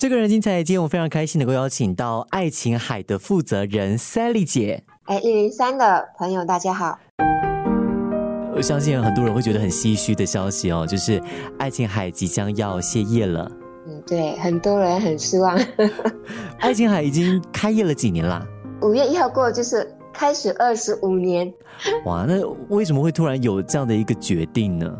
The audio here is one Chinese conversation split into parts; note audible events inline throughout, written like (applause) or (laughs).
这个人精彩，今天我非常开心能够邀请到爱琴海的负责人 Sally 姐。哎，一零三的朋友，大家好。我相信很多人会觉得很唏嘘的消息哦，就是爱琴海即将要歇业了。嗯，对，很多人很失望。(laughs) (laughs) 爱琴海已经开业了几年啦？五月一号过就是开始二十五年。哇，那为什么会突然有这样的一个决定呢？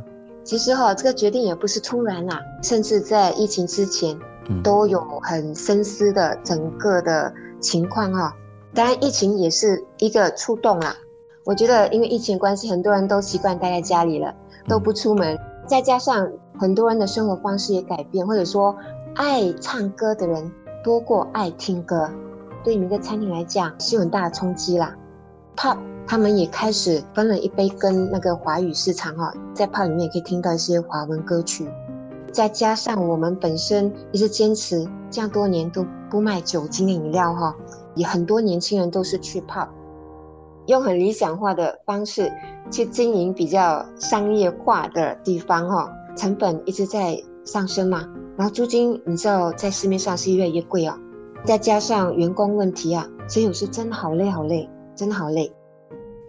其实哈，这个决定也不是突然啦，甚至在疫情之前。都有很深思的整个的情况哈，当然疫情也是一个触动啦。我觉得因为疫情关系，很多人都习惯待在家里了，都不出门，再加上很多人的生活方式也改变，或者说爱唱歌的人多过爱听歌，对每个餐厅来讲是有很大的冲击啦。Pop 他们也开始分了一杯羹，那个华语市场哈，在 Pop 里面也可以听到一些华文歌曲。再加上我们本身一直坚持这样多年都不卖酒精饮料哈，也很多年轻人都是去泡，用很理想化的方式去经营比较商业化的地方哈，成本一直在上升嘛，然后租金你知道在市面上是越来越贵啊，再加上员工问题啊，所以有时真的好累好累，真的好累。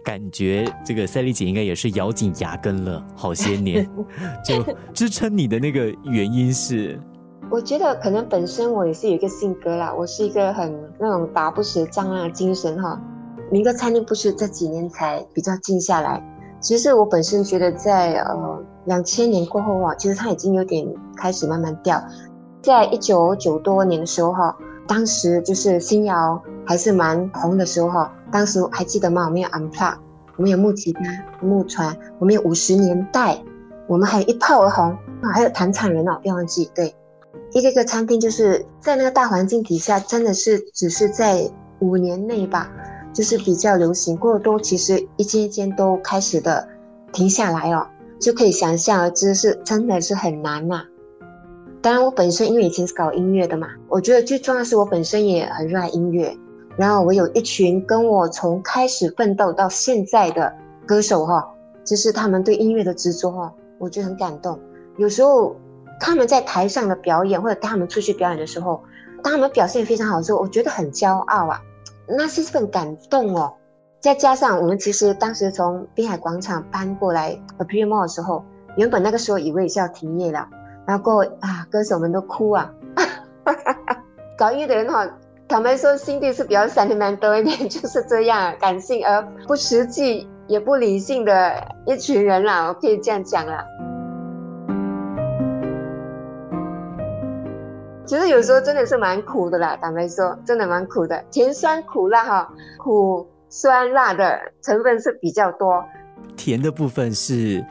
感觉这个赛丽姐应该也是咬紧牙根了好些年，(laughs) 就支撑你的那个原因是，我觉得可能本身我也是有一个性格啦，我是一个很那种打不死仗啊精神哈。民歌餐厅不是这几年才比较静下来，其实我本身觉得在呃两千年过后啊，其实它已经有点开始慢慢掉。在一九九多年的时候哈，当时就是新谣还是蛮红的时候哈。当时还记得吗？我们有 unplug，我们有木吉他、木船，我们有五十年代，我们还有一炮而红啊！还有弹唱人哦，不要忘记。对，一个个餐厅就是在那个大环境底下，真的是只是在五年内吧，就是比较流行。过多其实一间一间都开始的停下来哦，就可以想象而知是真的是很难呐。当然，我本身因为以前是搞音乐的嘛，我觉得最重要是我本身也很热爱音乐。然后我有一群跟我从开始奋斗到现在的歌手哈，就是他们对音乐的执着哈，我觉得很感动。有时候他们在台上的表演，或者他们出去表演的时候，当他们表现非常好的时候，我觉得很骄傲啊，那是份感动哦。再加上我们其实当时从滨海广场搬过来 A P R E M O 的时候，原本那个时候以为是要停业了，然后过啊，歌手们都哭啊，(laughs) 搞音乐的人哈。坦白说，心地是比较 sentimental 一点，(laughs) 就是这样感性而不实际也不理性的一群人啦，我可以这样讲啦。其实有时候真的是蛮苦的啦，坦白说，真的蛮苦的，甜酸苦辣哈，苦酸辣的成分是比较多，甜的部分是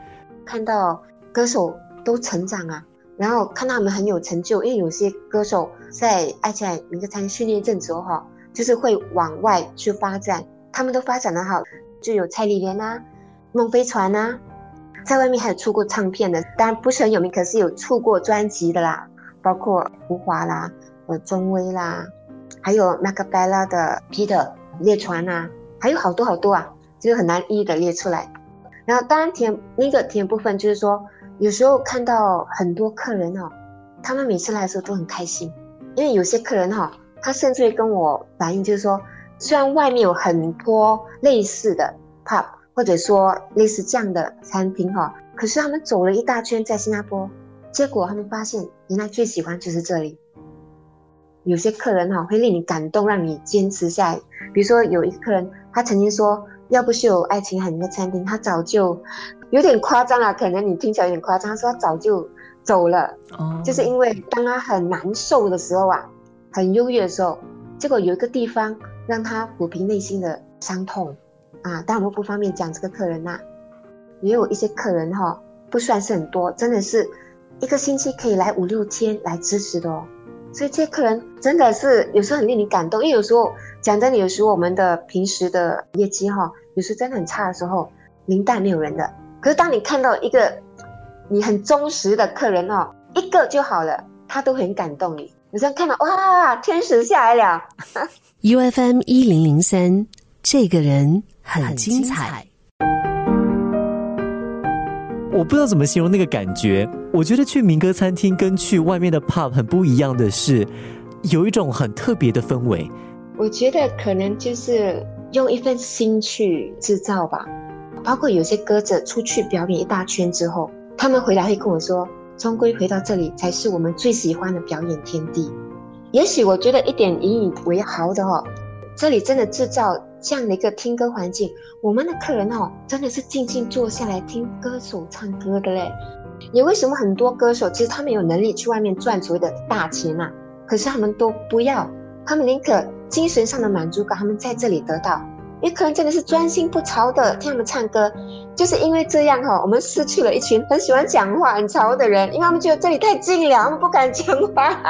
看到歌手都成长啊。然后看到他们很有成就，因为有些歌手在爱琴海民歌餐训练一阵子后，哈，就是会往外去发展，他们都发展的好，就有蔡丽莲啊、孟飞船啊，在外面还有出过唱片的，当然不是很有名，可是有出过专辑的啦，包括胡华啦、呃钟威啦，还有 Macabella 的 Peter 列传啊，还有好多好多啊，就是很难一一的列出来。然后当然甜那个甜部分就是说。有时候看到很多客人哦，他们每次来的时候都很开心，因为有些客人哈，他甚至会跟我反映，就是说，虽然外面有很多类似的 pub 或者说类似这样的餐厅哈，可是他们走了一大圈在新加坡，结果他们发现原来最喜欢就是这里。有些客人哈会令你感动，让你坚持下来。比如说有一个客人，他曾经说，要不是有爱琴海那个餐厅，他早就。有点夸张啊，可能你听起来有点夸张。他说他早就走了，哦，就是因为当他很难受的时候啊，很忧郁的时候，结果有一个地方让他抚平内心的伤痛啊。当然我不方便讲这个客人呐，也有一些客人哈，不算是很多，真的是一个星期可以来五六天来支持的哦。所以这些客人真的是有时候很令你感动，因为有时候讲真的，有时候我们的平时的业绩哈，有时真的很差的时候，零蛋没有人的。可是，当你看到一个你很忠实的客人哦，一个就好了，他都很感动你。你这样看到，哇，天使下来了。(laughs) U F M 一零零三，这个人很精彩。我不知道怎么形容那个感觉。我觉得去民歌餐厅跟去外面的 pub 很不一样的是，有一种很特别的氛围。我觉得可能就是用一份心去制造吧。包括有些歌者出去表演一大圈之后，他们回来会跟我说，终归回到这里才是我们最喜欢的表演天地。也许我觉得一点引以为豪的哦，这里真的制造这样的一个听歌环境，我们的客人哦真的是静静坐下来听歌手唱歌的嘞。也为什么很多歌手其实他们有能力去外面赚所谓的大钱啊，可是他们都不要，他们宁可精神上的满足感他们在这里得到，也可能真的是专心不吵的听他们唱歌，就是因为这样哈，我们失去了一群很喜欢讲话很吵的人，因为他们觉得这里太静了，他们不敢讲话。(laughs)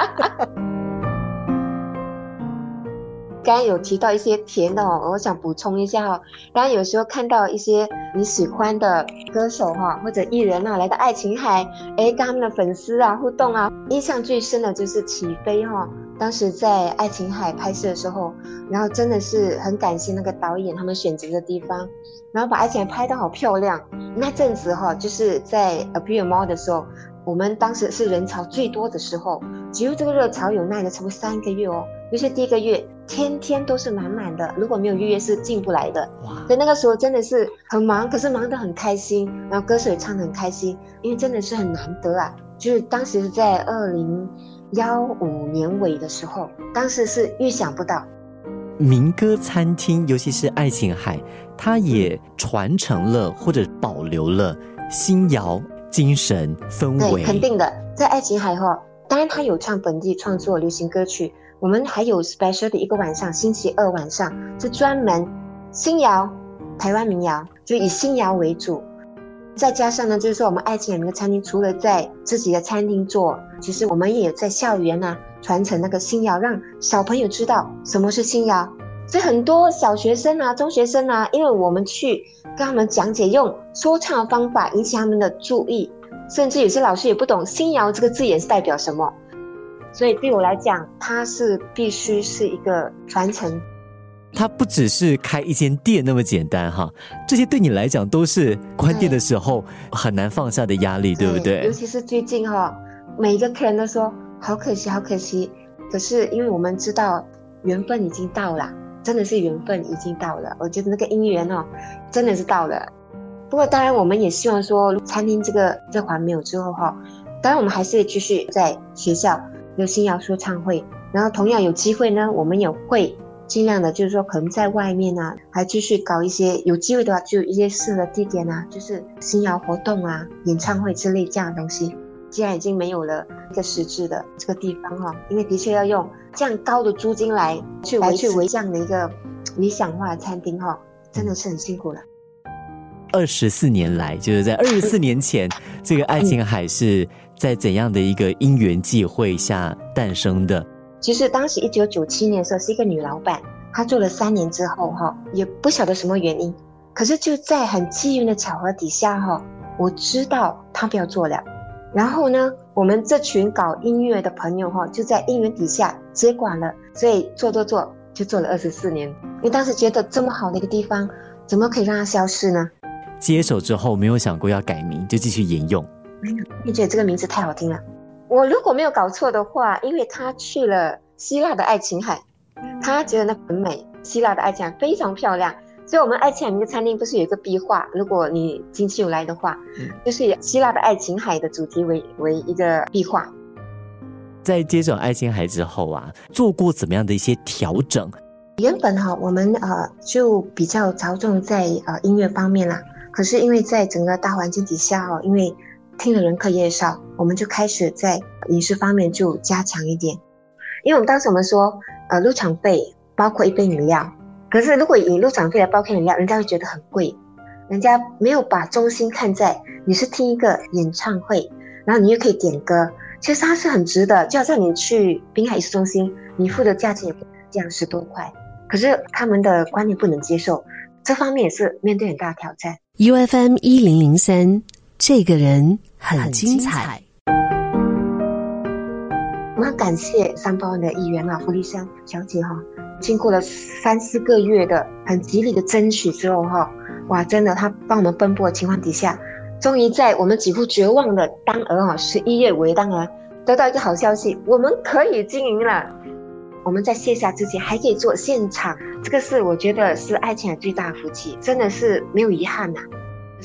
刚刚有提到一些甜的哦，我想补充一下哈。刚刚有时候看到一些你喜欢的歌手哈，或者艺人啊来到爱琴海，哎，跟他们的粉丝啊互动啊，印象最深的就是起飞哈。当时在爱琴海拍摄的时候，然后真的是很感谢那个导演他们选择的地方，然后把爱琴海拍得好漂亮。那阵子哈，就是在 a p p e a r Mall 的时候，我们当时是人潮最多的时候，只有这个热潮有耐的差不多三个月哦，尤其第一个月。天天都是满满的，如果没有预约是进不来的。哇所以那个时候真的是很忙，可是忙得很开心，然后歌手也唱得很开心，因为真的是很难得啊。就是当时在二零幺五年尾的时候，当时是预想不到。民歌餐厅，尤其是爱琴海，它也传承了或者保留了新谣精神氛围。对，肯定的，在爱琴海哈，当然他有唱本地创作流行歌曲。我们还有 special 的一个晚上，星期二晚上是专门新谣、台湾民谣，就以新谣为主。再加上呢，就是说我们爱情两个餐厅，除了在自己的餐厅做，其实我们也在校园呢传承那个新谣，让小朋友知道什么是新谣。所以很多小学生啊、中学生啊，因为我们去跟他们讲解，用说唱的方法引起他们的注意，甚至有些老师也不懂新谣这个字眼是代表什么。所以对我来讲，它是必须是一个传承。它不只是开一间店那么简单哈，这些对你来讲都是关店的时候很难放下的压力，对不对？尤其是最近哈，每一个客人都说好可惜，好可惜。可是因为我们知道缘分已经到了，真的是缘分已经到了。我觉得那个姻缘哦，真的是到了。不过当然，我们也希望说，餐厅这个这环没有之后哈，当然我们还是继续在学校。有新谣说唱会，然后同样有机会呢，我们也会尽量的，就是说可能在外面啊，还继续搞一些有机会的话，就一些适合地点啊，就是新谣活动啊、演唱会之类这样的东西。既然已经没有了一个实质的这个地方哈，因为的确要用这样高的租金来去维去维这样的一个理想化的餐厅哈，真的是很辛苦了。二十四年来，就是在二十四年前，这个爱琴海是。在怎样的一个因缘际会下诞生的？其实当时一九九七年的时候，是一个女老板，她做了三年之后，哈，也不晓得什么原因，可是就在很机缘的巧合底下，哈，我知道她不要做了。然后呢，我们这群搞音乐的朋友，哈，就在因缘底下接管了，所以做做做，就做了二十四年。因为当时觉得这么好的一个地方，怎么可以让它消失呢？接手之后没有想过要改名，就继续沿用。并且这个名字太好听了。我如果没有搞错的话，因为他去了希腊的爱琴海，他觉得那很美。希腊的爱琴海非常漂亮，所以我们爱琴海那个餐厅不是有一个壁画？如果你近期有来的话，就是以希腊的爱琴海的主题为为一个壁画。在接手爱琴海之后啊，做过怎么样的一些调整？原本哈，我们呃就比较着重在呃音乐方面啦。可是因为在整个大环境底下哦，因为听了人客介绍，我们就开始在饮食方面就加强一点。因为我们当时我们说，呃，入场费包括一杯饮料，可是如果以入场费来包括饮料，人家会觉得很贵，人家没有把重心看在你是听一个演唱会，然后你又可以点歌，其实它是很值得。就好像你去滨海艺术中心，你付的价钱也这样十多块，可是他们的观念不能接受，这方面也是面对很大的挑战。U F M 一零零三。这个人很精彩。我很感谢三包的议员啊，福利香小姐哈，经过了三四个月的很极力的争取之后哈，哇，真的她帮我们奔波的情况底下，终于在我们几乎绝望的当儿啊十一月尾当儿得到一个好消息，我们可以经营了。我们在卸下之前还可以做现场，这个是我觉得是爱情的最大福气，真的是没有遗憾呐。十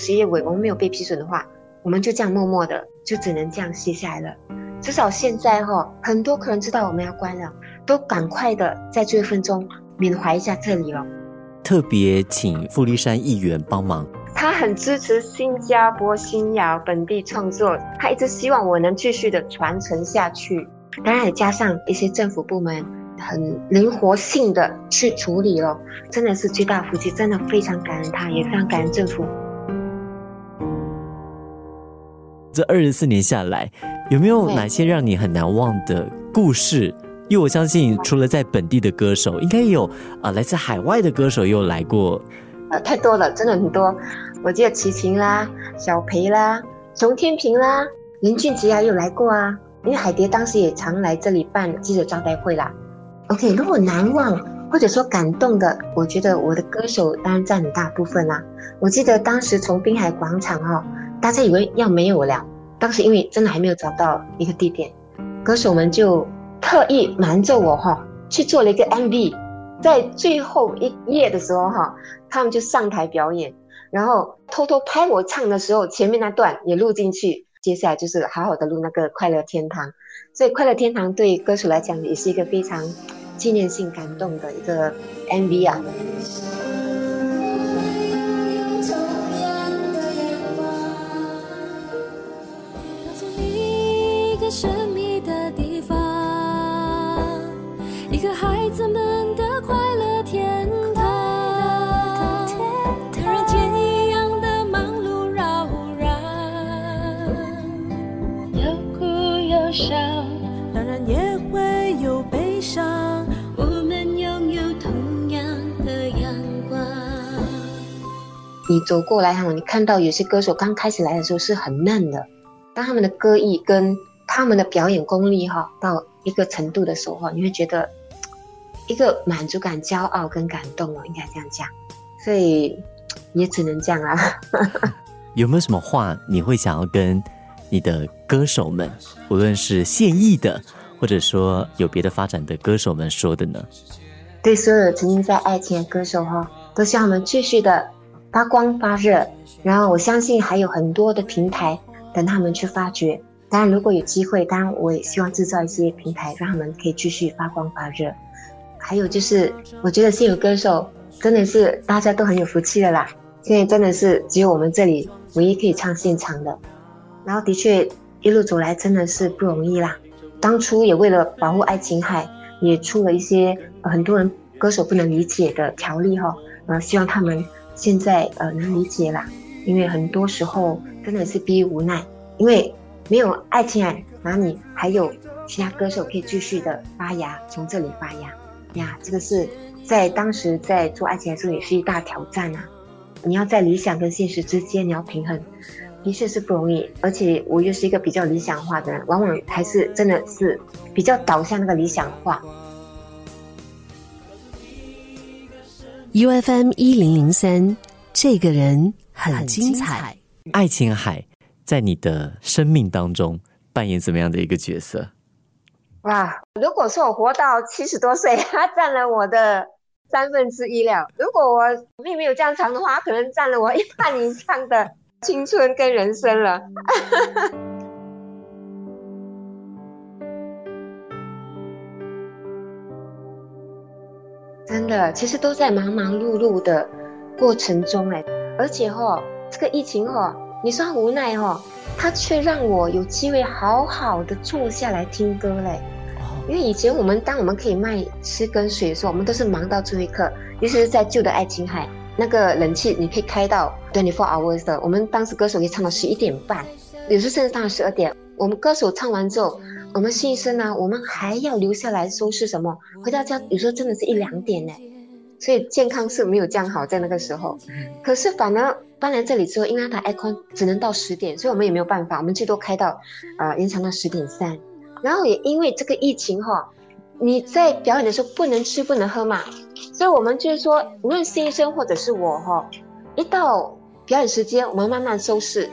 一月尾我们没有被批准的话，我们就这样默默的就只能这样卸下来了。至少现在哈，很多客人知道我们要关了，都赶快的在最后一分钟缅怀一下这里了。特别请富力山议员帮忙，他很支持新加坡新谣本地创作，他一直希望我能继续的传承下去。当然也加上一些政府部门。很灵活性的去处理了，真的是最大福气，真的非常感恩他，也非常感恩政府。这二十四年下来，有没有哪些让你很难忘的故事？因为我相信，除了在本地的歌手，应该有啊，来自海外的歌手也有来过。呃，太多了，真的很多。我记得齐秦啦、小裴啦、熊天平啦、林俊杰啊，有来过啊。因为海蝶当时也常来这里办记者招待会啦。OK，如果难忘或者说感动的，我觉得我的歌手当然占很大部分啦。我记得当时从滨海广场哦，大家以为要没有了，当时因为真的还没有找到一个地点，歌手们就特意瞒着我哈，去做了一个 MV，在最后一页的时候哈，他们就上台表演，然后偷偷拍我唱的时候，前面那段也录进去，接下来就是好好的录那个快乐天堂。所以快乐天堂对歌手来讲也是一个非常。纪念性感动的一个 MV 啊。走过来哈，你看到有些歌手刚开始来的时候是很嫩的，当他们的歌艺跟他们的表演功力哈到一个程度的时候哈，你会觉得一个满足感、骄傲跟感动哦，应该这样讲，所以也只能这样啊。(laughs) 有没有什么话你会想要跟你的歌手们，无论是现役的，或者说有别的发展的歌手们说的呢？对所有曾经在爱情的歌手哈，都希望我们继续的。发光发热，然后我相信还有很多的平台等他们去发掘。当然，如果有机会，当然我也希望制造一些平台，让他们可以继续发光发热。还有就是，我觉得现有歌手真的是大家都很有福气的啦。现在真的是只有我们这里唯一可以唱现场的。然后的确一路走来真的是不容易啦。当初也为了保护爱琴海，也出了一些很多人歌手不能理解的条例哈。呃，希望他们。现在呃能理解啦，因为很多时候真的是逼无奈，因为没有爱情啊，哪里还有其他歌手可以继续的发芽，从这里发芽呀？这个是在当时在做爱情的时候也是一大挑战啊！你要在理想跟现实之间你要平衡，的确是不容易。而且我又是一个比较理想化的人，往往还是真的是比较导向那个理想化。U F M 一零零三，这个人很精彩。爱琴海在你的生命当中扮演怎么样的一个角色？哇，如果说我活到七十多岁，他占了我的三分之一了；如果我命没有这样长的话，可能占了我一半以上的青春跟人生了。真的，其实都在忙忙碌碌的过程中哎，而且哈，这个疫情哈，你说无奈哈，他却让我有机会好好的坐下来听歌嘞。因为以前我们当我们可以卖吃跟水的时候，我们都是忙到最后一刻，尤其是在旧的爱琴海，那个冷气你可以开到 twenty four hours 的。我们当时歌手可以唱到十一点半，有时甚至唱到十二点。我们歌手唱完之后。我们新生呢，我们还要留下来收拾什么？回到家有时候真的是一两点呢，所以健康是没有这样好在那个时候。可是反而搬来这里之后，因为它 aircon 只能到十点，所以我们也没有办法，我们最多开到呃延长到十点三。然后也因为这个疫情哈，你在表演的时候不能吃不能喝嘛，所以我们就是说，无论新生或者是我哈，一到表演时间，我们慢慢收拾。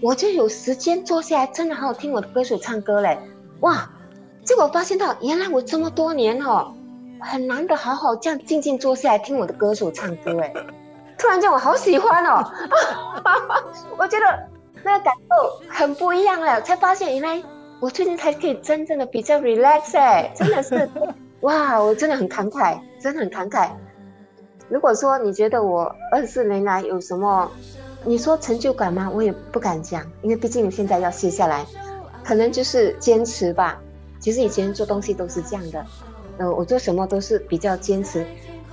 我就有时间坐下来，真的好好听我的歌手唱歌嘞，哇！结果发现到，原来我这么多年哦，很难得好好这样静静坐下来听我的歌手唱歌哎，(laughs) 突然间我好喜欢哦，(laughs) 我觉得那个感受很不一样了，才发现原来我最近才可以真正的比较 relax 哎，真的是，(laughs) 哇，我真的很感慨，真的很感慨。如果说你觉得我二十四年来有什么，你说成就感吗？我也不敢讲，因为毕竟现在要卸下来，可能就是坚持吧。其实以前做东西都是这样的，呃，我做什么都是比较坚持，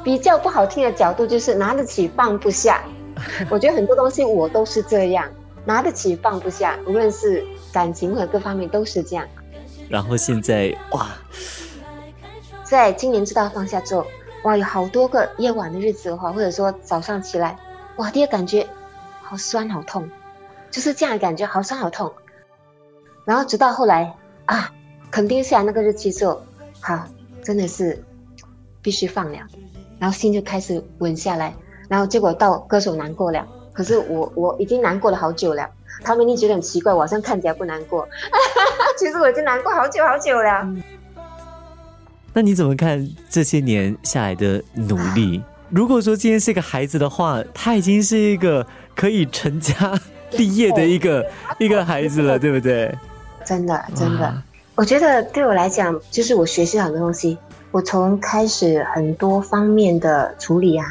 比较不好听的角度就是拿得起放不下。(laughs) 我觉得很多东西我都是这样，拿得起放不下，无论是感情或者各方面都是这样。然后现在哇，在今年知道放下之后，哇，有好多个夜晚的日子的话，或者说早上起来，哇，第二感觉好酸好痛，就是这样的感觉，好酸好痛。然后直到后来啊。肯定下那个日期之后，好，真的是必须放了，然后心就开始稳下来，然后结果到歌手难过了，可是我我已经难过了好久了，他们一定觉得很奇怪，我好像看起来不难过，(laughs) 其实我已经难过好久好久了。那你怎么看这些年下来的努力？(sighs) 如果说今天是个孩子的话，他已经是一个可以成家 (laughs) 立业的一个一个孩子了，(laughs) 对不对？真的，真的。我觉得对我来讲，就是我学习很多东西。我从开始很多方面的处理啊，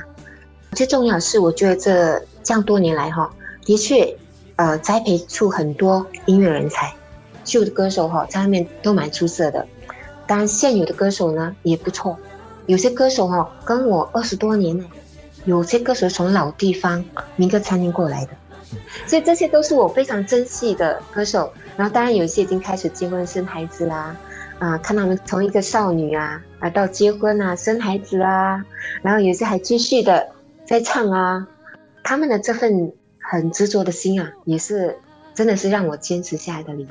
最重要是我觉得这这样多年来哈，的确，呃，栽培出很多音乐人才，旧的歌手哈，在外面都蛮出色的。当然，现有的歌手呢也不错，有些歌手哈跟我二十多年呢，有些歌手从老地方民歌餐厅过来的，(laughs) 所以这些都是我非常珍惜的歌手。然后当然有一些已经开始结婚生孩子啦，啊，看他们从一个少女啊啊到结婚啊生孩子啊，然后有些还继续的在唱啊，他们的这份很执着的心啊，也是真的是让我坚持下来的理由。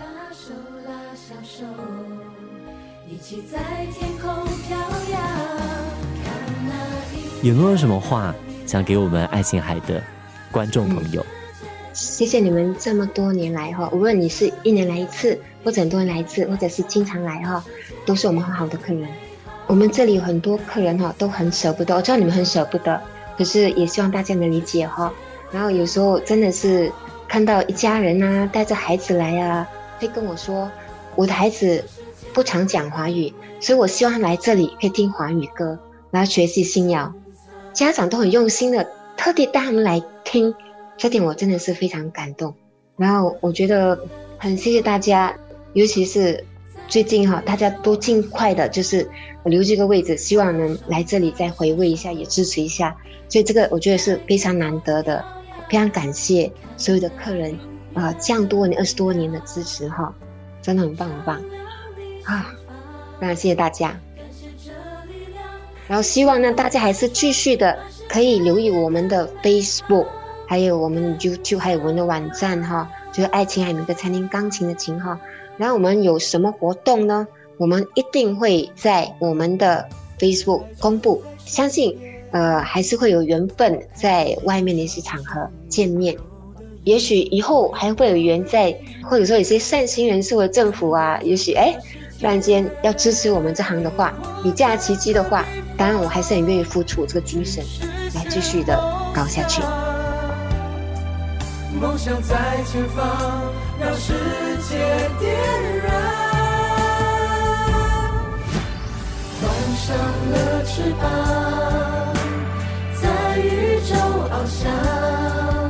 有没有什么话想给我们爱琴海的观众朋友？谢谢你们这么多年来哈，无论你是一年来一次，或者很多人来一次，或者是经常来哈，都是我们很好的客人。我们这里有很多客人哈，都很舍不得，我知道你们很舍不得，可是也希望大家能理解哈。然后有时候真的是看到一家人呐，带着孩子来啊，会跟我说，我的孩子不常讲华语，所以我希望来这里可以听华语歌，然后学习新谣。家长都很用心的，特地带他们来听。这点我真的是非常感动，然后我觉得很谢谢大家，尤其是最近哈，大家都尽快的，就是留这个位置，希望能来这里再回味一下，也支持一下。所以这个我觉得是非常难得的，非常感谢所有的客人啊，这样多年二十多年的支持哈，真的很棒很棒啊！非常谢谢大家，然后希望呢大家还是继续的可以留意我们的 Facebook。还有我们 YouTube，还有我们的网站哈，就是爱琴海有个餐厅钢琴的琴哈。然后我们有什么活动呢？我们一定会在我们的 Facebook 公布。相信呃还是会有缘分在外面的一些场合见面。也许以后还会有缘在，或者说有些善心人士或者政府啊，也许哎突然间要支持我们这行的话，有这样奇迹的话，当然我还是很愿意付出这个精神来继续的搞下去。梦想在前方，让世界点燃。换上了翅膀，在宇宙翱翔。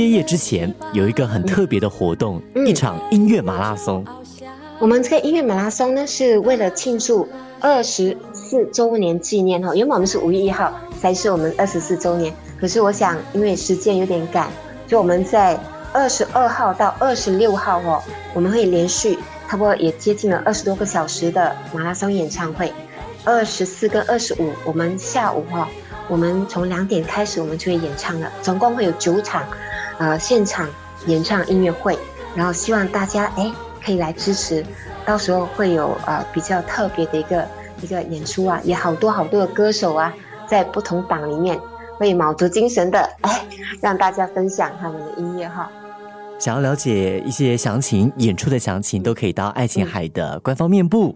歇业之前有一个很特别的活动，一场音乐马拉松。我们这个音乐马拉松呢，是为了庆祝二十四周年纪念哈。原本我们是五月一号才是我们二十四周年，可是我想因为时间有点赶，就我们在。二十二号到二十六号哦，我们会连续差不多也接近了二十多个小时的马拉松演唱会。二十四跟二十五，我们下午哈，我们从两点开始，我们就会演唱了，总共会有九场，呃，现场演唱音乐会，然后希望大家哎可以来支持，到时候会有呃比较特别的一个一个演出啊，也好多好多的歌手啊，在不同档里面会卯足精神的哎，让大家分享他们的音乐哈。想要了解一些详情、演出的详情，都可以到爱琴海的官方面部。